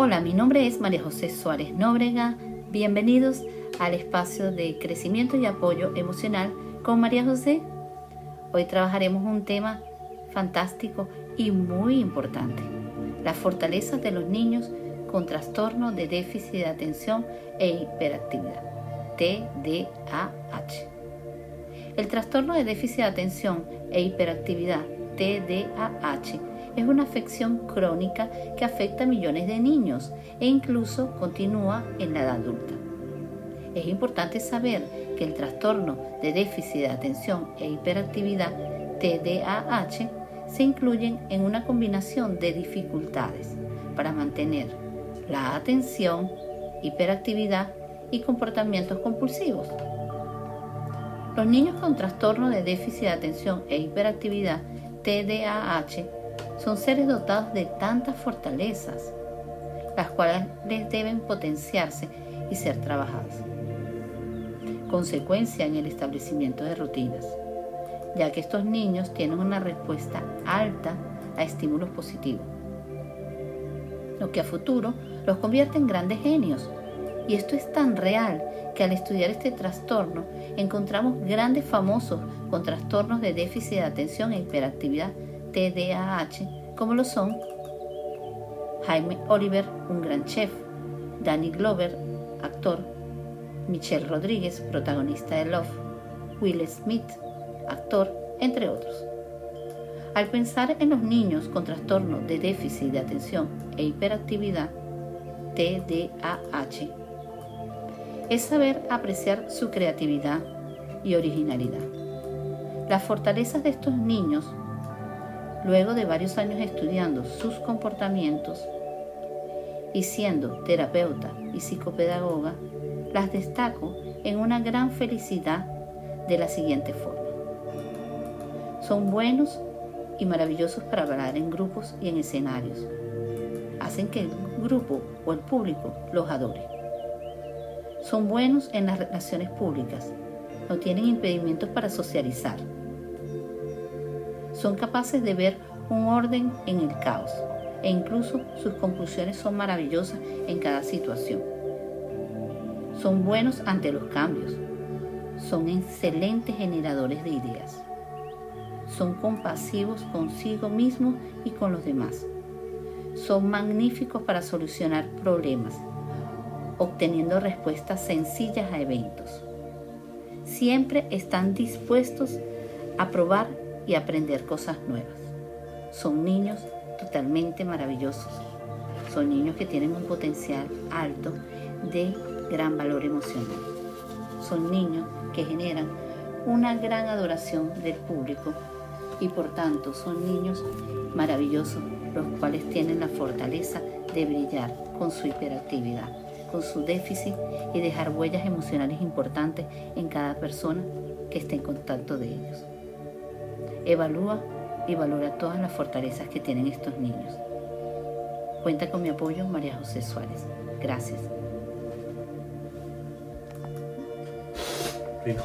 Hola, mi nombre es María José Suárez Nóbrega. Bienvenidos al espacio de crecimiento y apoyo emocional con María José. Hoy trabajaremos un tema fantástico y muy importante, las fortalezas de los niños con trastorno de déficit de atención e hiperactividad, TDAH. El trastorno de déficit de atención e hiperactividad, TDAH, es una afección crónica que afecta a millones de niños e incluso continúa en la edad adulta. Es importante saber que el trastorno de déficit de atención e hiperactividad TDAH se incluyen en una combinación de dificultades para mantener la atención, hiperactividad y comportamientos compulsivos. Los niños con trastorno de déficit de atención e hiperactividad TDAH son seres dotados de tantas fortalezas, las cuales les deben potenciarse y ser trabajadas. Consecuencia en el establecimiento de rutinas, ya que estos niños tienen una respuesta alta a estímulos positivos, lo que a futuro los convierte en grandes genios. Y esto es tan real que al estudiar este trastorno encontramos grandes famosos con trastornos de déficit de atención e hiperactividad TDAH, como lo son Jaime Oliver, un gran chef, Danny Glover, actor, Michelle Rodríguez, protagonista de Love, Will Smith, actor, entre otros. Al pensar en los niños con trastorno de déficit de atención e hiperactividad, TDAH, es saber apreciar su creatividad y originalidad. Las fortalezas de estos niños Luego de varios años estudiando sus comportamientos y siendo terapeuta y psicopedagoga, las destaco en una gran felicidad de la siguiente forma. Son buenos y maravillosos para hablar en grupos y en escenarios. Hacen que el grupo o el público los adore. Son buenos en las relaciones públicas. No tienen impedimentos para socializar son capaces de ver un orden en el caos e incluso sus conclusiones son maravillosas en cada situación. Son buenos ante los cambios. Son excelentes generadores de ideas. Son compasivos consigo mismos y con los demás. Son magníficos para solucionar problemas, obteniendo respuestas sencillas a eventos. Siempre están dispuestos a probar y aprender cosas nuevas. Son niños totalmente maravillosos. Son niños que tienen un potencial alto de gran valor emocional. Son niños que generan una gran adoración del público y por tanto son niños maravillosos los cuales tienen la fortaleza de brillar con su hiperactividad, con su déficit y dejar huellas emocionales importantes en cada persona que esté en contacto de ellos. Evalúa y valora todas las fortalezas que tienen estos niños. Cuenta con mi apoyo, María José Suárez. Gracias.